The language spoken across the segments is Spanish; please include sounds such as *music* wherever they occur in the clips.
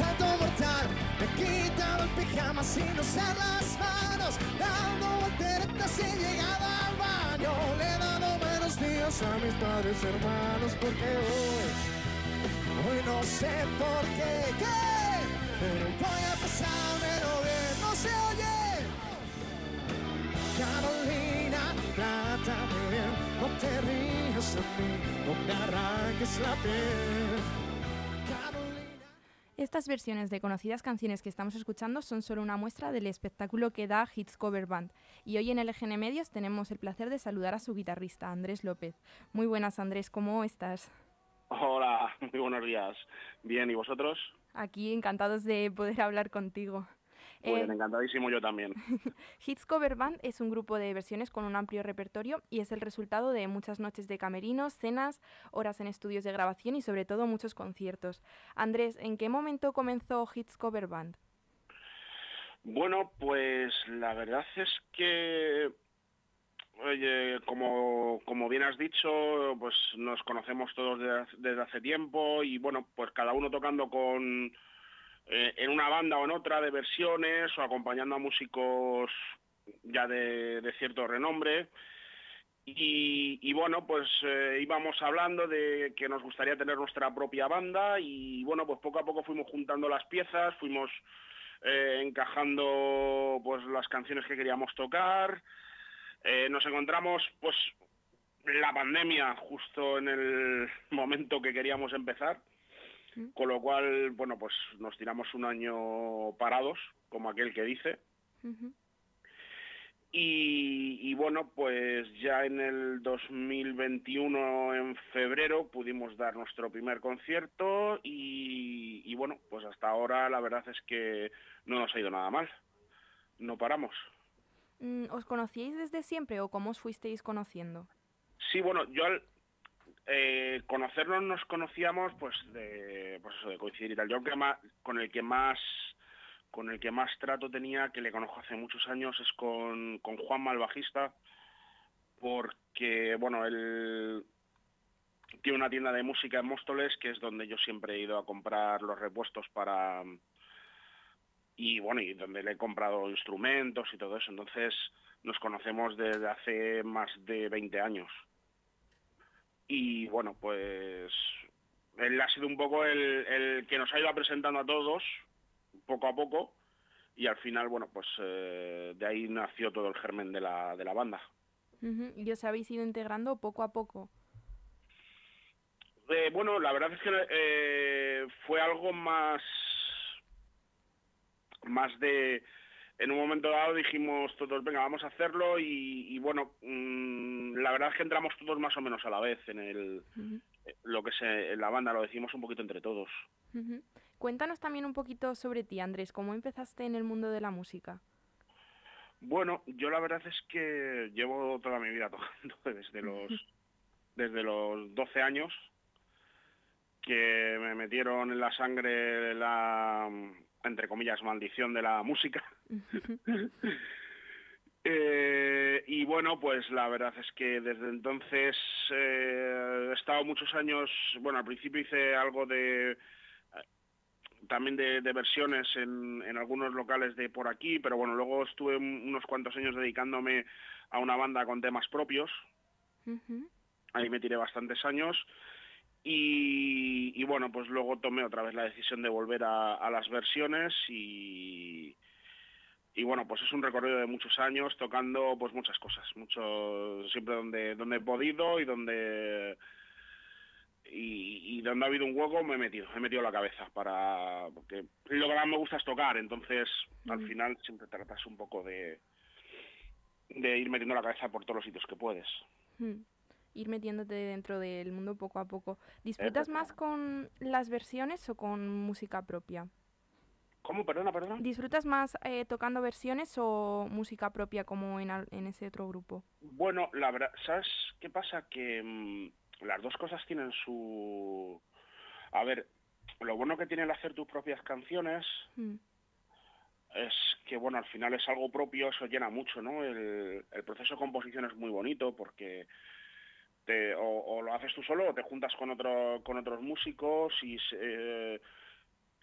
salto mortal. Me he quitado el pijama sin usar las manos, dando volteretas sin llegada al baño. Le he dado menos días a mis padres hermanos porque hoy, hoy no sé por qué, qué, pero voy a pasármelo bien, no se oye. Carolina, trátame bien, no te rías de mí, no me arranques la piel. Estas versiones de conocidas canciones que estamos escuchando son solo una muestra del espectáculo que da Hits Cover Band. Y hoy en LGN Medios tenemos el placer de saludar a su guitarrista, Andrés López. Muy buenas, Andrés, ¿cómo estás? Hola, *laughs* muy buenos días. Bien, ¿y vosotros? Aquí encantados de poder hablar contigo. Pues Eh, encantadísimo yo también. *laughs* Hits Cover Band es un grupo de versiones con un amplio repertorio y es el resultado de muchas noches de camerinos, cenas, horas en estudios de grabación y sobre todo muchos conciertos. Andrés, ¿en qué momento comenzó Hits Cover Band? Bueno, pues la verdad es que, oye, como, como bien has dicho, pues nos conocemos todos desde hace tiempo y bueno, pues cada uno tocando con eh, en una banda o en otra de versiones o acompañando a músicos ya de, cierto renombre. Y, bueno, pues eh, íbamos hablando de que nos gustaría tener nuestra propia banda y bueno, pues poco a poco fuimos juntando las piezas, fuimos eh, encajando pues las canciones que queríamos tocar. Nos encontramos pues la pandemia justo en el momento que queríamos empezar, con lo cual, bueno, pues nos tiramos un año parados, como aquel que dice. Y bueno, pues ya en el 2021, en febrero, pudimos dar nuestro primer concierto y, y bueno, pues hasta ahora la verdad es que no nos ha ido nada mal. No paramos. Mm, ¿Os conocíais desde siempre o cómo os fuisteis conociendo? Sí, bueno, yo al eh, conocernos nos conocíamos pues de, pues coincidir y tal. Yo que más, con el que más con el que más trato tenía, que le conozco hace muchos años, es con, con Juan el bajista, porque, bueno, él tiene una tienda de música en Móstoles, que es donde yo siempre he ido a comprar los repuestos para... Y bueno, y donde le he comprado instrumentos y todo eso. Entonces nos conocemos desde hace más de 20 años. Y bueno, pues él ha sido un poco el, el que nos ha ido presentando a todos, poco a poco, y al final, bueno, pues eh, de ahí nació todo el germen de la, de la banda. ¿Y os habéis ido integrando poco a poco? Eh, bueno, la verdad es que eh, fue algo más, más de, en un momento dado dijimos todos, venga, vamos a hacerlo y, y bueno, mm, la verdad es que entramos todos más o menos a la vez en el, eh, lo que en la banda, lo decimos un poquito entre todos. Cuéntanos también un poquito sobre ti, Andrés. ¿Cómo empezaste en el mundo de la música? Bueno, yo la verdad es que llevo toda mi vida *laughs* tocando desde los desde los 12 años que me metieron en la sangre la entre comillas maldición de la música. *laughs* Eh, y bueno, pues la verdad es que desde entonces eh, he estado muchos años, bueno, al principio hice algo de también de, de versiones en, en algunos locales de por aquí, pero bueno, luego estuve un- unos cuantos años dedicándome a una banda con temas propios, ahí me tiré bastantes años y, y bueno, pues luego tomé otra vez la decisión de volver a, a las versiones y, y bueno, pues es un recorrido de muchos años tocando pues muchas cosas, mucho siempre donde donde he podido y donde y, y donde ha habido un hueco me he metido, he metido la cabeza para porque lo que más me gusta es tocar, entonces al final siempre tratas un poco de de ir metiendo la cabeza por todos los sitios que puedes. ujú. Ir metiéndote dentro del mundo poco a poco. ¿Disfrutas más con las versiones o con música propia? ¿Cómo? Perdona, perdona. ¿Disfrutas más eh, tocando versiones o música propia como en, en ese otro grupo? Bueno, la verdad, ¿sabes qué pasa? Que mm, las dos cosas tienen su... A ver, lo bueno que tiene el hacer tus propias canciones Mm, es que, bueno, al final es algo propio, eso llena mucho, ¿no? El, el proceso de composición es muy bonito porque te, o, o lo haces tú solo o te juntas con, otro, con otros músicos y... se-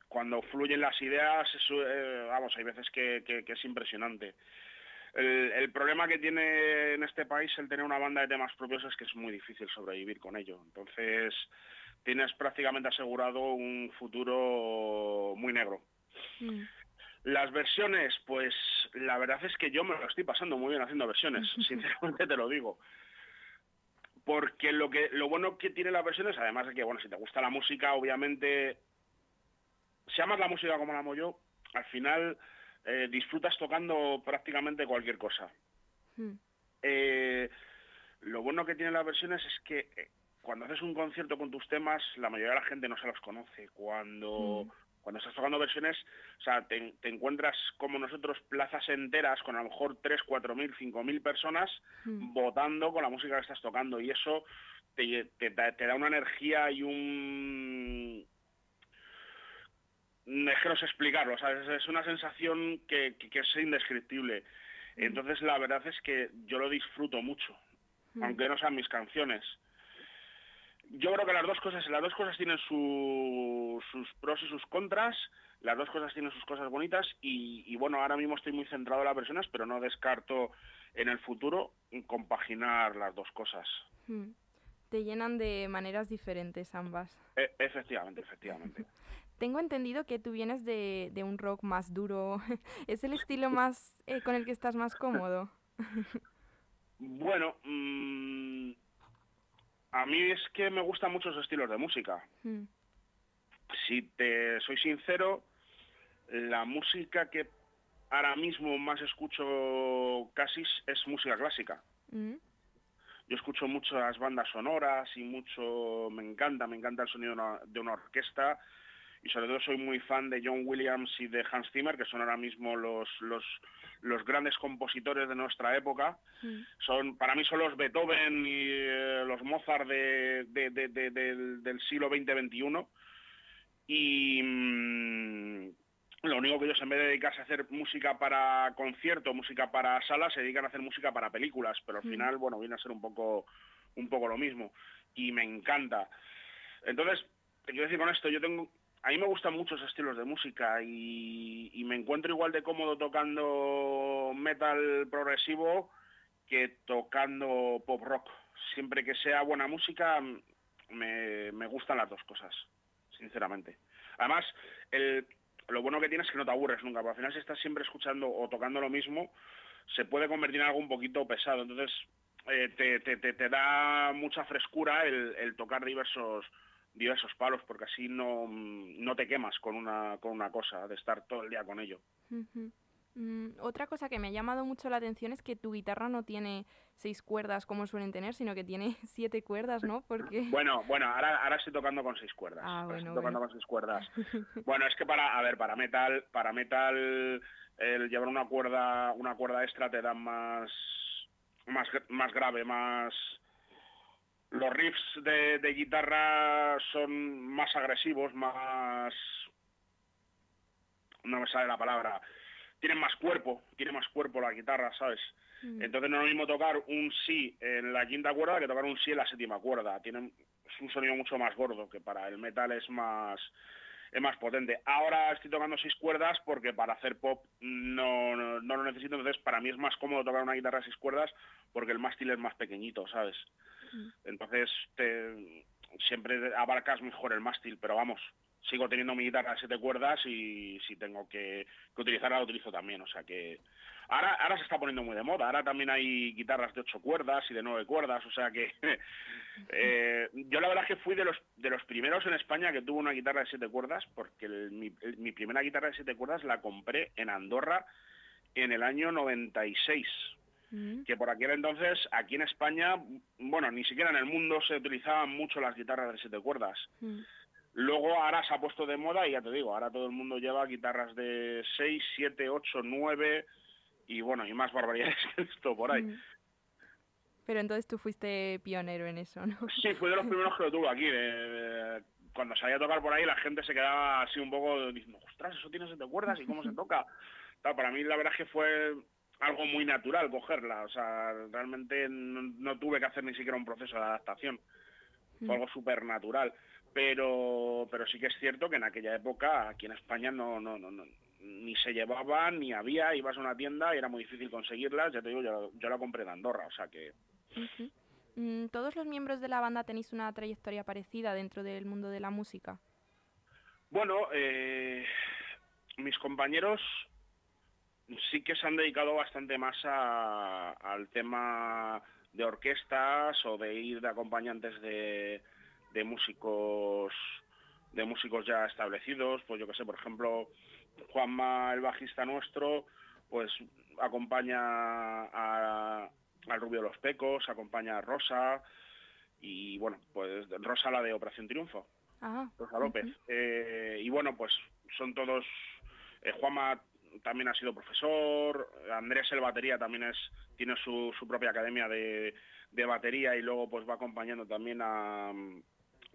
cuando fluyen las ideas, eh, vamos, hay veces que, es impresionante. El, problema que tiene en este país el tener una banda de temas propios es que es muy difícil sobrevivir con ello. Entonces, tienes prácticamente asegurado un futuro muy negro. Mm. Las versiones, pues la verdad es que yo me lo estoy pasando muy bien haciendo versiones, *laughs* sinceramente te lo digo. Porque lo que lo bueno que tiene las versiones, además de que, bueno, si te gusta la música, obviamente, si amas la música como la amo yo, al final eh, disfrutas tocando prácticamente cualquier cosa. Hmm. Eh, lo bueno que tienen las versiones es que eh, cuando haces un concierto con tus temas, la mayoría de la gente no se los conoce. Cuando, hmm. Cuando estás tocando versiones, o sea, te, encuentras como nosotros plazas enteras con a lo mejor 3, 4 mil, 5 mil personas votando con la música que estás tocando. Y eso te, te da una energía y un Dejeros explicarlo, es una sensación que, es indescriptible. Mm. Entonces la verdad es que yo lo disfruto mucho, mm. aunque no sean mis canciones. Yo creo que las dos cosas, las dos cosas tienen sus pros y sus contras, las dos cosas tienen sus cosas bonitas y, bueno, ahora mismo estoy muy centrado en las versiones, pero no descarto en el futuro compaginar las dos cosas. Mm. Te llenan de maneras diferentes ambas. E, efectivamente, efectivamente. *laughs* Tengo entendido que tú vienes de, un rock más duro. *laughs* ¿Es el estilo más eh, con el que estás más cómodo? *laughs* bueno, mm, a mí es que me gustan muchos estilos de música. Hmm. Si te soy sincero, la música que ahora mismo más escucho casi es música clásica. Hmm. Yo escucho muchas bandas sonoras y mucho, me encanta, me encanta el sonido de una orquesta y sobre todo soy muy fan de John Williams y de Hans Zimmer, que son ahora mismo los, los, los grandes compositores de nuestra época. Mm. Son, para mí son los Beethoven y eh, los Mozart de, del, siglo XX-XXI. Y mm, lo único que ellos en vez de dedicarse a hacer música para concierto, música para salas, se dedican a hacer música para películas, pero al mm. final, bueno, viene a ser un poco, un poco lo mismo. Y me encanta. Entonces, te quiero decir con esto, yo tengo a mí me gustan muchos estilos de música y, me encuentro igual de cómodo tocando metal progresivo que tocando pop rock. Siempre que sea buena música, me, gustan las dos cosas, sinceramente. Además, lo bueno que tienes es que no te aburres nunca, porque al final si estás siempre escuchando o tocando lo mismo, se puede convertir en algo un poquito pesado. Entonces, eh, te, da mucha frescura el tocar diversos diversos palos porque así no, no te quemas con una, con una cosa, de estar todo el día con ello. Mm, otra cosa que me ha llamado mucho la atención es que tu guitarra no tiene seis cuerdas como suelen tener, sino que tiene *laughs* siete cuerdas, ¿no? Porque... *laughs* Bueno, bueno, ahora, ahora estoy tocando con seis cuerdas. Ah, estoy tocando con seis cuerdas. *laughs* bueno, es que para, a ver, para metal, para metal, el llevar una cuerda, una cuerda extra te da más, más, más grave, más, los riffs de, guitarra son más agresivos, más... no me sale la palabra, tienen más cuerpo, tiene más cuerpo la guitarra, ¿sabes? Mm. Entonces no es lo mismo tocar un sí en la quinta cuerda que tocar un sí en la séptima cuerda. Tienen, es un sonido mucho más gordo, que para el metal es más es más potente. Ahora estoy tocando seis cuerdas porque para hacer pop no, no, no, lo necesito, entonces para mí es más cómodo tocar una guitarra de seis cuerdas porque el mástil es más pequeñito, ¿sabes? Entonces te, siempre abarcas mejor el mástil, pero vamos, sigo teniendo mi guitarra de siete cuerdas y si tengo que, utilizarla la utilizo también, o sea que ahora ahora se está poniendo muy de moda, ahora también hay guitarras de ocho cuerdas y de nueve cuerdas, o sea que *laughs* eh, yo la verdad es que fui de los de los primeros en España que tuvo una guitarra de siete cuerdas porque mi primera guitarra de siete cuerdas la compré en Andorra en el año 96 Mm. que por aquel entonces, aquí en España, bueno, ni siquiera en el mundo se utilizaban mucho las guitarras de siete cuerdas. Mm. Luego ahora se ha puesto de moda y ya te digo, ahora todo el mundo lleva guitarras de 6, 7, 8, 9 y bueno, y más barbaridades *laughs* que esto por ahí. Mm. Pero entonces tú fuiste pionero en eso, ¿no? Sí, fui de los primeros que lo tuve aquí. cuando salía a tocar por ahí la gente se quedaba así un poco diciendo, ostras, eso tiene siete cuerdas y cómo se toca. *laughs* para mí la verdad es que fue algo muy natural cogerla, o sea, realmente no, tuve que hacer ni siquiera un proceso de adaptación, fue mm. algo súper natural. pero, pero sí que es cierto que en aquella época aquí en España no, no, no, ni se llevaban, ni había, ibas a una tienda y era muy difícil conseguirlas, ya te digo, yo, yo la compré en Andorra, o sea que... Mm, ¿Todos los miembros de la banda tenéis una trayectoria parecida dentro del mundo de la música? Bueno, eh, mis compañeros sí que se han dedicado bastante más al tema de orquestas o de ir de acompañantes de, de músicos de músicos ya establecidos, pues yo que sé, por ejemplo, Juanma, el bajista nuestro, pues acompaña a, al Rubio los Pecos, acompaña a Rosa y bueno, pues Rosa la de Operación Triunfo, ah, Rosa López. Eh, y bueno, pues son todos, eh, Juanma también ha sido profesor, Andrés el batería también es tiene su, su propia academia de, de batería y luego pues va acompañando también a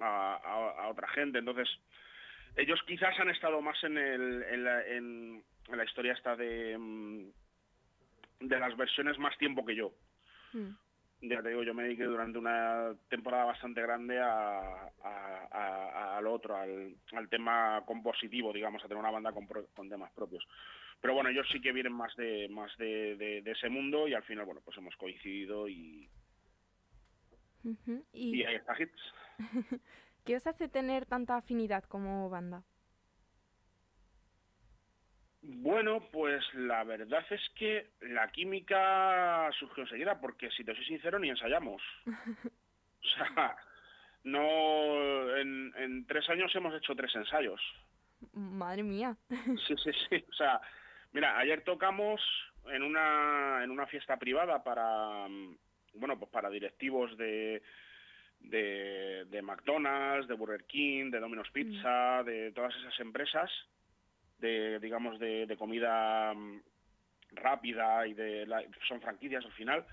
a, otra gente. Entonces, ellos quizás han estado más en, el, en, la, en, la historia esta de, mm, de las versiones más tiempo que yo. Hmm. Ya te digo, yo me dediqué durante una temporada bastante grande a, al otro, al, tema compositivo, digamos, a tener una banda con, con, temas propios. Pero bueno, ellos sí que vienen más de más de, de, ese mundo y al final, bueno, pues hemos coincidido y, y... y ahí está Hits. *laughs* ¿Qué os hace tener tanta afinidad como banda? Bueno, pues la verdad es que la química surgió enseguida, porque si te soy sincero, ni ensayamos. *laughs* o sea, no. En, tres años hemos hecho tres ensayos. Madre mía. sí, sí, sí. O sea, mira, ayer tocamos en una, en una fiesta privada para. Bueno, pues para directivos de, de, McDonald's, de Burger King, de Domino's mm. Pizza, de todas esas empresas de, digamos, de, comida mm, rápida y de son franquicias al final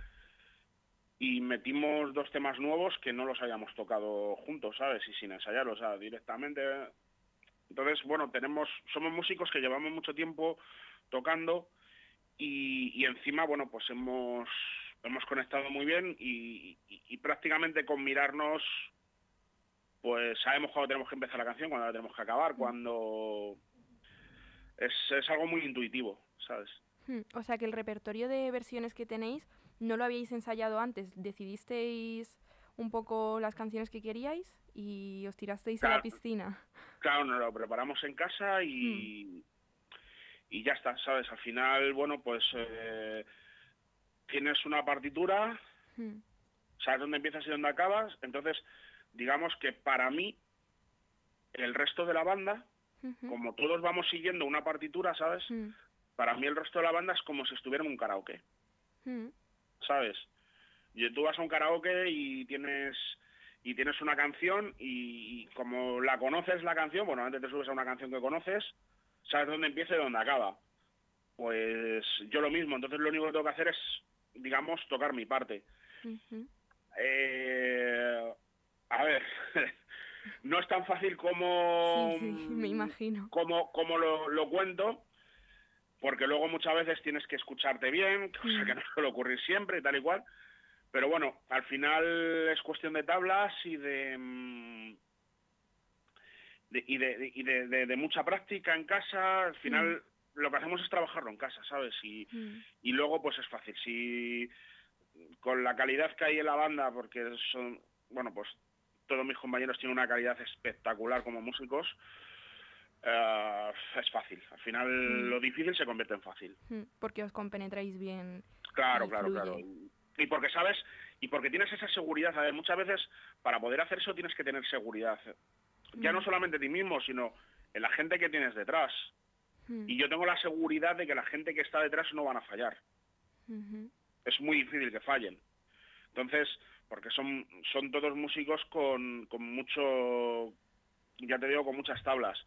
y metimos dos temas nuevos que no los habíamos tocado juntos, ¿sabes? Y sin ensayarlos, o sea, directamente. Entonces, bueno, tenemos, somos músicos que llevamos mucho tiempo tocando y, y encima, bueno, pues hemos hemos conectado muy bien y, prácticamente con mirarnos pues sabemos cuándo tenemos que empezar la canción, cuándo la tenemos que acabar, cuando es, es algo muy intuitivo, ¿sabes? Hmm, o sea que el repertorio de versiones que tenéis no lo habíais ensayado antes, decidisteis un poco las canciones que queríais y os tirasteis a la piscina. Claro, nos lo preparamos en casa y, hmm. Y ya está, ¿sabes? Al final, bueno, pues eh, tienes una partitura, hmm. sabes dónde empiezas y dónde acabas, entonces digamos que para mí el resto de la banda, como todos vamos siguiendo una partitura, ¿sabes? Hmm. Para mí el resto de la banda es como si estuviera en un karaoke, hmm. ¿sabes? Y tú vas a un karaoke y tienes y tienes una canción y, como la conoces la canción, bueno, antes te subes a una canción que conoces, sabes dónde empieza y dónde acaba. Pues yo lo mismo, entonces lo único que tengo que hacer es digamos, tocar mi parte. Eh, a ver, *laughs* no es tan fácil como... me imagino. Como, como lo, cuento, porque luego muchas veces tienes que escucharte bien, *laughs* cosa que no suele ocurrir siempre y tal y cual. Pero bueno, al final es cuestión de tablas y de... Mm, y, de, y de, mucha práctica en casa, al final lo que hacemos es trabajarlo en casa, ¿sabes? Y, mm. y luego pues es fácil. Si con la calidad que hay en la banda, porque son, bueno, pues todos mis compañeros tienen una calidad espectacular como músicos, eh, es fácil. Al final mm. lo difícil se convierte en fácil. Mm, porque os compenetráis bien. Claro, claro, claro. Y porque sabes, y porque tienes esa seguridad. A ver, muchas veces para poder hacer eso tienes que tener seguridad. Ya no solamente en ti mismo, sino en la gente que tienes detrás. Hmm. Y yo tengo la seguridad de que la gente que está detrás no van a fallar. Es muy difícil que fallen. Entonces, porque son, son todos músicos con, con mucho, ya te digo, con muchas tablas.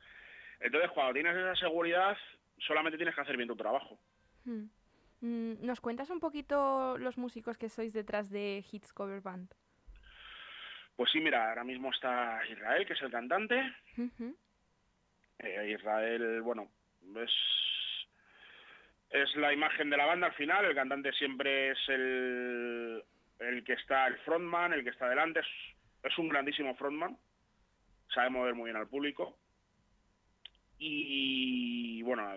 Entonces, cuando tienes esa seguridad, solamente tienes que hacer bien tu trabajo. Mm, ¿Nos cuentas un poquito los músicos que sois detrás de Hits Cover Band? Pues sí, mira, ahora mismo está Israel, que es el cantante. Eh, Israel, bueno, es, es la imagen de la banda al final, el cantante siempre es el, el que está, el frontman, el que está delante, es, un grandísimo frontman, sabe mover muy bien al público. Y bueno,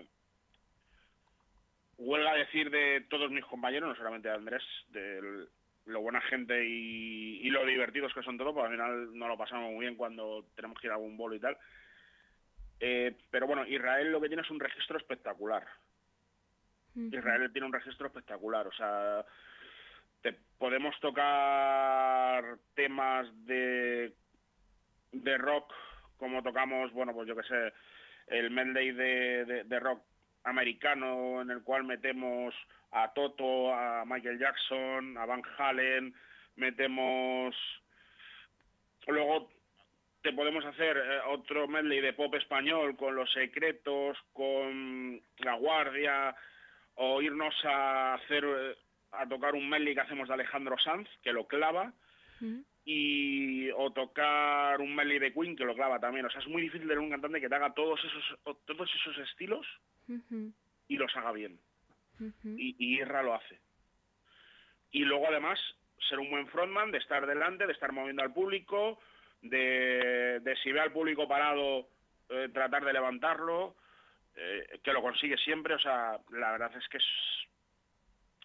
huelga decir de todos mis compañeros, no solamente de Andrés, de lo buena gente y, lo divertidos que son todos, porque al final no lo pasamos muy bien cuando tenemos que ir a algún bolo y tal. Eh, pero bueno, Israel lo que tiene es un registro espectacular. Israel tiene un registro espectacular, o sea, te podemos tocar temas de, de rock como tocamos, bueno, pues yo que sé, el medley de, de, rock americano en el cual metemos a Toto, a Michael Jackson, a Van Halen, metemos luego te podemos hacer eh, otro medley de pop español con Los Secretos, con La Guardia, o irnos a hacer eh, a tocar un medley que hacemos de Alejandro Sanz, que lo clava, y o tocar un medley de Queen que lo clava también. O sea, es muy difícil tener un cantante que te haga todos esos, todos esos estilos y los haga bien. y, y Irra lo hace. Y luego además ser un buen frontman, de estar delante, de estar moviendo al público, de, de si ve al público parado, eh, tratar de levantarlo, eh, que lo consigue siempre. O sea, la verdad es que es,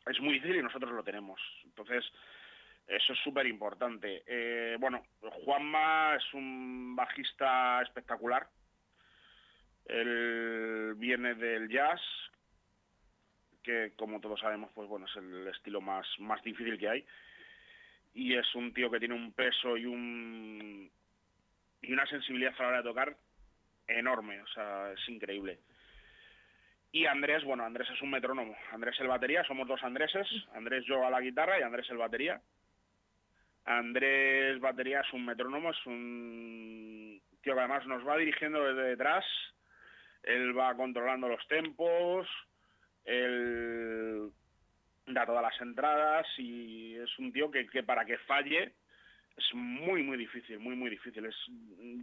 es muy difícil y nosotros lo tenemos. Entonces, eso es súper importante. Eh, bueno, Juanma es un bajista espectacular. Él viene del jazz, que como todos sabemos, pues bueno, es el estilo más, más difícil que hay. Y es un tío que tiene un peso y un y una sensibilidad a la hora de tocar enorme, o sea, es increíble. Y Andrés, bueno, Andrés es un metrónomo. Andrés el batería, somos dos Andréses. Andrés yo a la guitarra y Andrés el batería. Andrés Batería es un metrónomo, es un tío que además nos va dirigiendo desde detrás, él va controlando los tempos, él da todas las entradas y es un tío que, para que falle es muy, muy difícil, muy, muy difícil. Es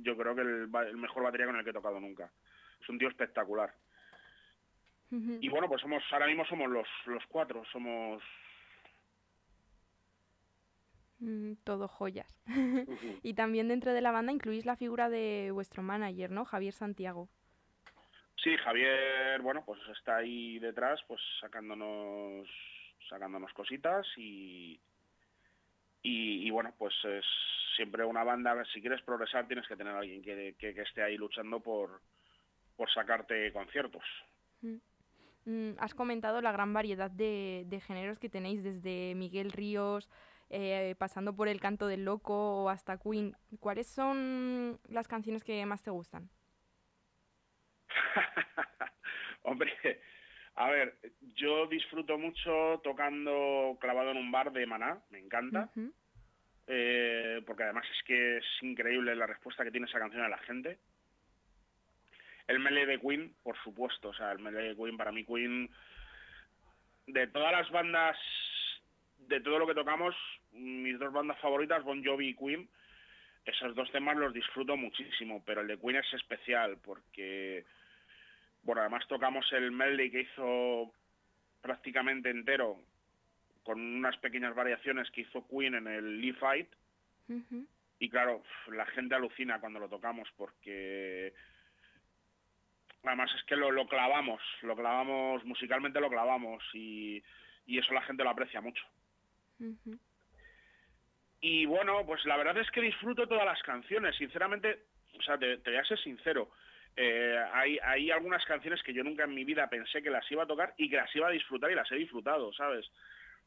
yo creo que el, mejor batería con el que he tocado nunca. Es un tío espectacular. Y bueno, pues somos ahora mismo somos los, los cuatro, somos Mm, todo joyas. *laughs* y también dentro de la banda incluís la figura de vuestro manager, ¿no? Javier Santiago. Sí, Javier, bueno, pues está ahí detrás, pues sacándonos, sacándonos cositas y, y, bueno, pues es siempre una banda, si quieres progresar tienes que tener a alguien que, que, esté ahí luchando por, por sacarte conciertos. Mm. Mm, has comentado la gran variedad de, de géneros que tenéis, desde Miguel Ríos, eh, pasando por El Canto del Loco o hasta Queen, ¿cuáles son las canciones que más te gustan? *laughs* Hombre, a ver, yo disfruto mucho tocando clavado en un bar de Maná, me encanta. Eh, porque además es que es increíble la respuesta que tiene esa canción a la gente. El melee de Queen, por supuesto, o sea, el melee de Queen, para mí Queen, de todas las bandas de todo lo que tocamos, mis dos bandas favoritas, Bon Jovi y Queen, esos dos temas los disfruto muchísimo, pero el de Queen es especial porque, bueno, además tocamos el medley que hizo prácticamente entero, con unas pequeñas variaciones que hizo Queen en el Lee Fight, y claro, la gente alucina cuando lo tocamos porque además es que lo, lo clavamos, lo clavamos, musicalmente lo clavamos y, y eso la gente lo aprecia mucho. Y bueno, pues la verdad es que disfruto todas las canciones, sinceramente, o sea, te, voy a ser sincero. Eh, hay, hay algunas canciones que yo nunca en mi vida pensé que las iba a tocar y que las iba a disfrutar y las he disfrutado, ¿sabes?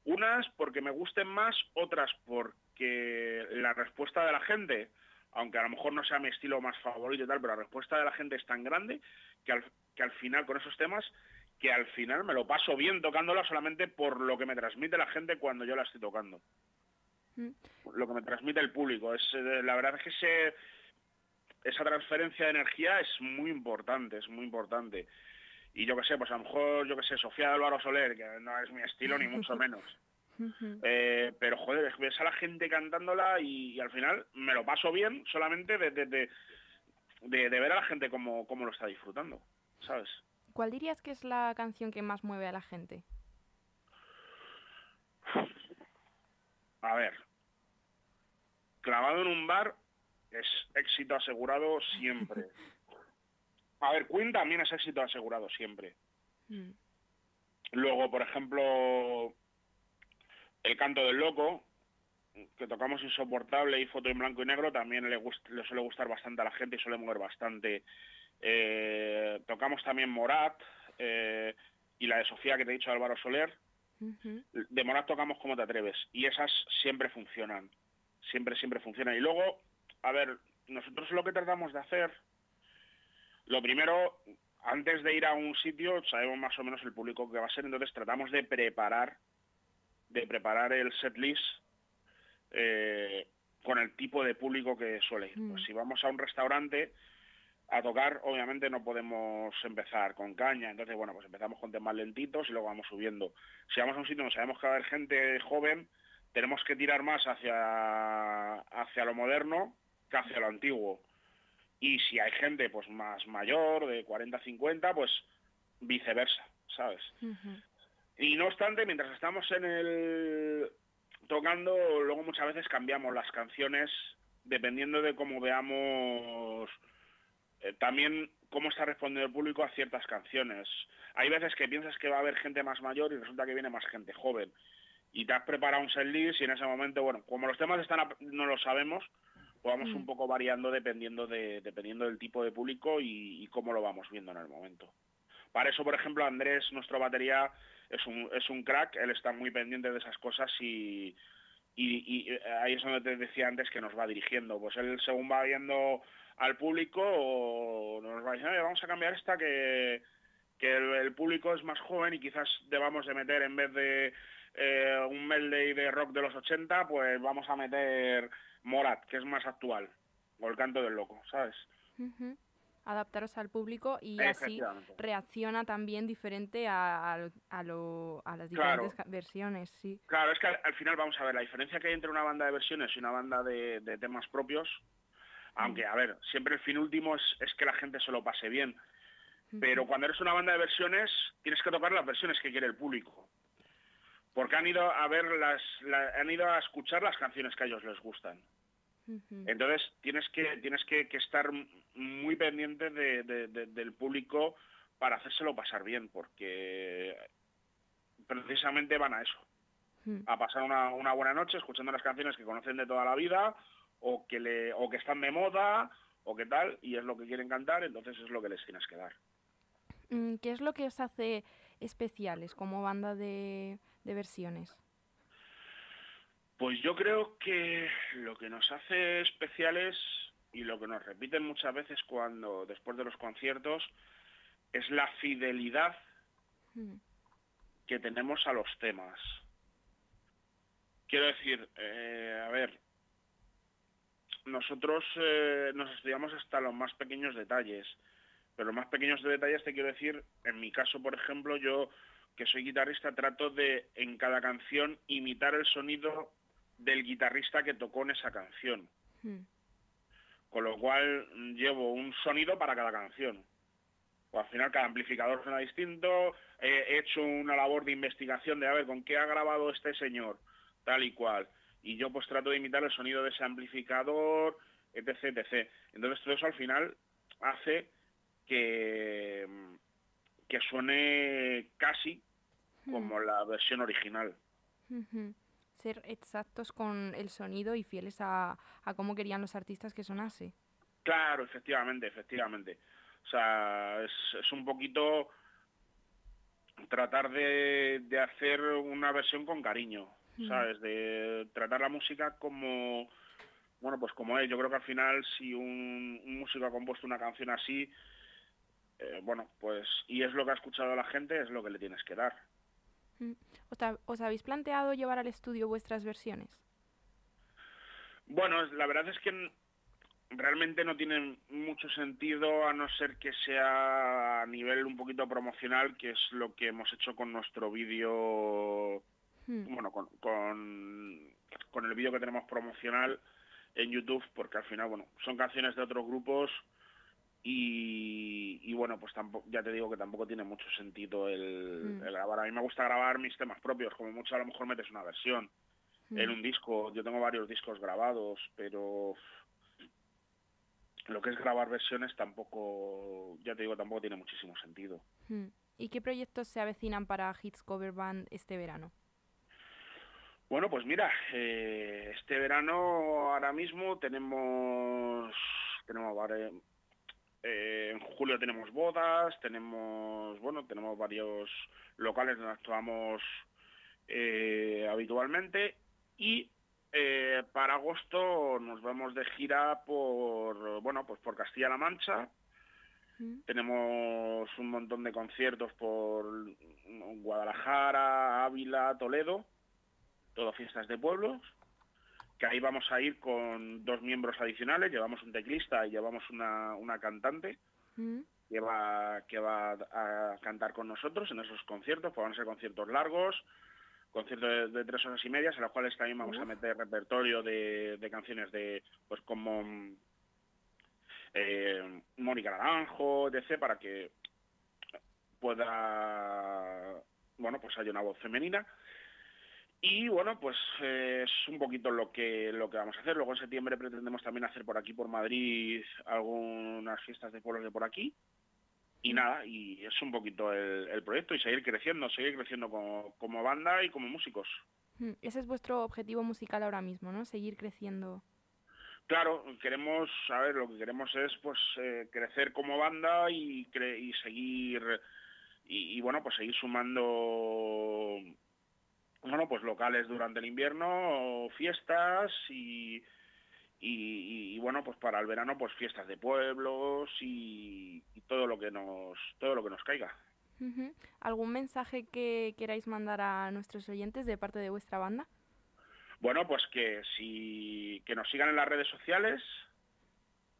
Unas porque me gusten más, otras porque la respuesta de la gente, aunque a lo mejor no sea mi estilo más favorito y tal, pero la respuesta de la gente es tan grande que al, que al final con esos temas que al final me lo paso bien tocándola solamente por lo que me transmite la gente cuando yo la estoy tocando. Mm. Lo que me transmite el público. Es, eh, la verdad es que ese, esa transferencia de energía es muy importante, es muy importante. Y yo qué sé, pues a lo mejor, yo qué sé, Sofía Álvaro Soler, que no es mi estilo ni mucho *laughs* menos. Eh, pero joder, ves a la gente cantándola y, al final me lo paso bien solamente de, de, de, ver a la gente como, como lo está disfrutando, ¿sabes? ¿Cuál dirías que es la canción que más mueve a la gente? A ver, clavado en un bar, es éxito asegurado siempre. *laughs* A ver, Queen también es éxito asegurado siempre. Mm. Luego, por ejemplo, El canto del loco, que tocamos insoportable y foto en blanco y negro, también le, le suele gustar bastante a la gente y suele mover bastante. Eh, tocamos también Morat eh, y la de Sofía que te he dicho Álvaro Soler. De Morat tocamos como te atreves y esas siempre funcionan. Siempre, siempre funcionan. Y luego, a ver, nosotros lo que tratamos de hacer, lo primero, antes de ir a un sitio, sabemos más o menos el público que va a ser, entonces tratamos de preparar, de preparar el set list eh, con el tipo de público que suele ir. Pues mm. si vamos a un restaurante a tocar, obviamente no podemos empezar con caña, entonces bueno, pues empezamos con temas lentitos y luego vamos subiendo. Si vamos a un sitio donde sabemos que va a haber gente joven, tenemos que tirar más hacia, hacia lo moderno que hacia lo antiguo. Y si hay gente pues más mayor, de 40, 50, pues viceversa, ¿sabes? Y no obstante, mientras estamos en el tocando, luego muchas veces cambiamos las canciones dependiendo de cómo veamos eh, también cómo está respondiendo el público a ciertas canciones. Hay veces que piensas que va a haber gente más mayor y resulta que viene más gente joven. Y te has preparado un set list y en ese momento, bueno, como los temas están no lo sabemos, pues vamos un mm. poco variando dependiendo de dependiendo del tipo de público y, y, cómo lo vamos viendo en el momento. Para eso, por ejemplo, Andrés, nuestro batería, es un, es un crack, él está muy pendiente de esas cosas y, y, ahí es donde te decía antes que nos va dirigiendo. Pues él según va viendo al público o nos va diciendo, vamos a cambiar esta que, que el, público es más joven y quizás debamos de meter en vez de eh, un medley de rock de los 80, pues vamos a meter Morat, que es más actual, o el canto del loco, ¿sabes? Adaptaros al público y así reacciona también diferente a, a, las diferentes versiones, sí. Claro, es que al, final vamos a ver, la diferencia que hay entre una banda de versiones y una banda de, temas propios, aunque, a ver, siempre el fin último es, es que la gente se lo pase bien, pero cuando eres una banda de versiones tienes que tocar las versiones que quiere el público. Porque han ido a ver las, han ido a escuchar las canciones que a ellos les gustan. Entonces tienes que tienes que, estar muy pendiente del público para hacérselo pasar bien, porque precisamente van a eso, a pasar una, buena noche escuchando las canciones que conocen de toda la vida o que le o que están de moda o qué tal y es lo que quieren cantar, entonces es lo que les tienes que dar. Mm, ¿Qué es lo que os hace especiales como banda de versiones? Pues yo creo que lo que nos hace especiales y lo que nos repiten muchas veces cuando después de los conciertos es la fidelidad hmm. que tenemos a los temas. Quiero decir, eh, a ver, nosotros eh, nos estudiamos hasta los más pequeños detalles, pero los más pequeños detalles te quiero decir, en mi caso, por ejemplo, yo que soy guitarrista trato de en cada canción imitar el sonido del guitarrista que tocó en esa canción. Hmm. Con lo cual llevo un sonido para cada canción. O al final cada amplificador suena distinto, he hecho una labor de investigación de a ver con qué ha grabado este señor, tal y cual. Y yo pues trato de imitar el sonido de ese amplificador, etc, etc. Entonces todo eso al final hace que, que suene casi hmm. como la versión original ser exactos con el sonido y fieles a, cómo querían los artistas que sonase. Claro, efectivamente, efectivamente. O sea, es, un poquito tratar de, hacer una versión con cariño, mm. ¿sabes? De tratar la música como, bueno, pues como es. Yo creo que al final si un, músico ha compuesto una canción así, eh, bueno, pues, y es lo que ha escuchado la gente, es lo que le tienes que dar. ¿Os, habéis planteado llevar al estudio vuestras versiones? Bueno, la verdad es que realmente no tiene mucho sentido a no ser que sea a nivel un poquito promocional, que es lo que hemos hecho con nuestro vídeo, hmm. bueno, con, con el vídeo que tenemos promocional en YouTube, porque al final, bueno, son canciones de otros grupos y, bueno, pues tampoco, ya te digo que tampoco tiene mucho sentido el, mm. grabar. A mí me gusta grabar mis temas propios, como mucho a lo mejor metes una versión en mm. un disco. Yo tengo varios discos grabados, pero lo que es grabar versiones tampoco, ya te digo, tampoco tiene muchísimo sentido. Hmm. ¿Y qué proyectos se avecinan para Hits Cover Band este verano? Bueno, pues mira, eh, este verano ahora mismo tenemos, tenemos eh, en julio tenemos bodas, tenemos, bueno, tenemos varios locales donde actuamos eh, habitualmente y para agosto nos vamos de gira por, bueno, pues por Castilla-La Mancha. Mm. Tenemos un montón de conciertos por Guadalajara, Ávila, Toledo todo fiestas de pueblos, que ahí vamos a ir con dos miembros adicionales, llevamos un teclista y llevamos una, una cantante mm. que, va, que va a cantar con nosotros en esos conciertos, pues van a ser conciertos largos, conciertos de, tres horas y media, en los cuales también vamos a meter repertorio de, de canciones de, pues como eh, Mónica Naranjo, etc., para que pueda, bueno, pues haya una voz femenina y bueno, pues eh, es un poquito lo que lo que vamos a hacer. Luego en septiembre pretendemos también hacer por aquí, por Madrid, algunas fiestas de pueblos de por aquí. Y nada, y es un poquito el, proyecto y seguir creciendo, seguir creciendo como, como, banda y como músicos. Hmm, ese es vuestro objetivo musical ahora mismo, ¿no? Seguir creciendo. Claro, queremos, a ver, lo que queremos es pues eh, crecer como banda y, y seguir, y, y bueno, pues seguir sumando bueno, pues locales durante el invierno, fiestas y, y, bueno, pues para el verano, pues fiestas de pueblos y, todo lo que nos todo lo que nos caiga. ¿Algún mensaje que queráis mandar a nuestros oyentes de parte de vuestra banda? Bueno, pues que si que nos sigan en las redes sociales,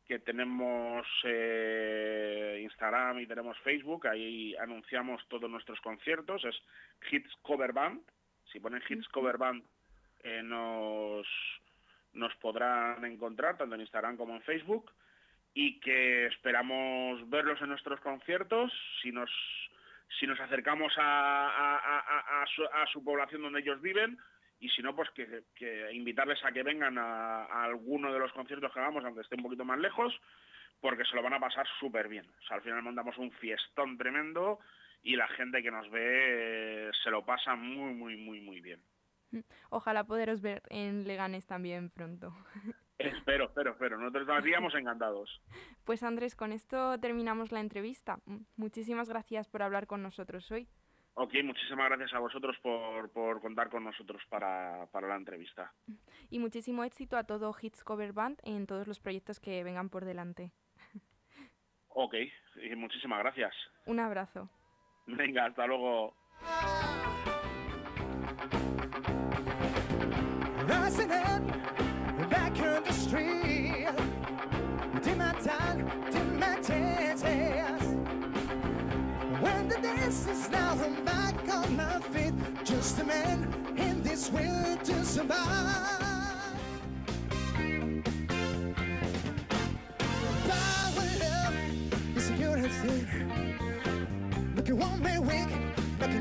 que tenemos eh, Instagram y tenemos Facebook, ahí anunciamos todos nuestros conciertos, es Hits Cover Band, si ponen Hits Cover Band eh, nos, nos podrán encontrar tanto en Instagram como en Facebook y que esperamos verlos en nuestros conciertos. Si nos, si nos acercamos a, su, población donde ellos viven y si no, pues que, invitarles a que vengan a, alguno de los conciertos que hagamos, aunque esté un poquito más lejos, porque se lo van a pasar súper bien. O sea, al final mandamos un fiestón tremendo y la gente que nos ve eh, se lo pasa muy, muy, muy, muy bien. *laughs* Ojalá poderos ver en Leganes también pronto. *laughs* Espero, espero, espero. Nosotros estaríamos encantados. *laughs* Pues Andrés, con esto terminamos la entrevista. Muchísimas gracias por hablar con nosotros hoy. Ok, muchísimas gracias a vosotros por, por contar con nosotros para, para, la entrevista. Y muchísimo éxito a todo Hits Cover Band en todos los proyectos que vengan por delante. Ok, y muchísimas gracias. Un abrazo. Venga, hasta luego. This is now I'm back on my feet. Just a man in this world to survive.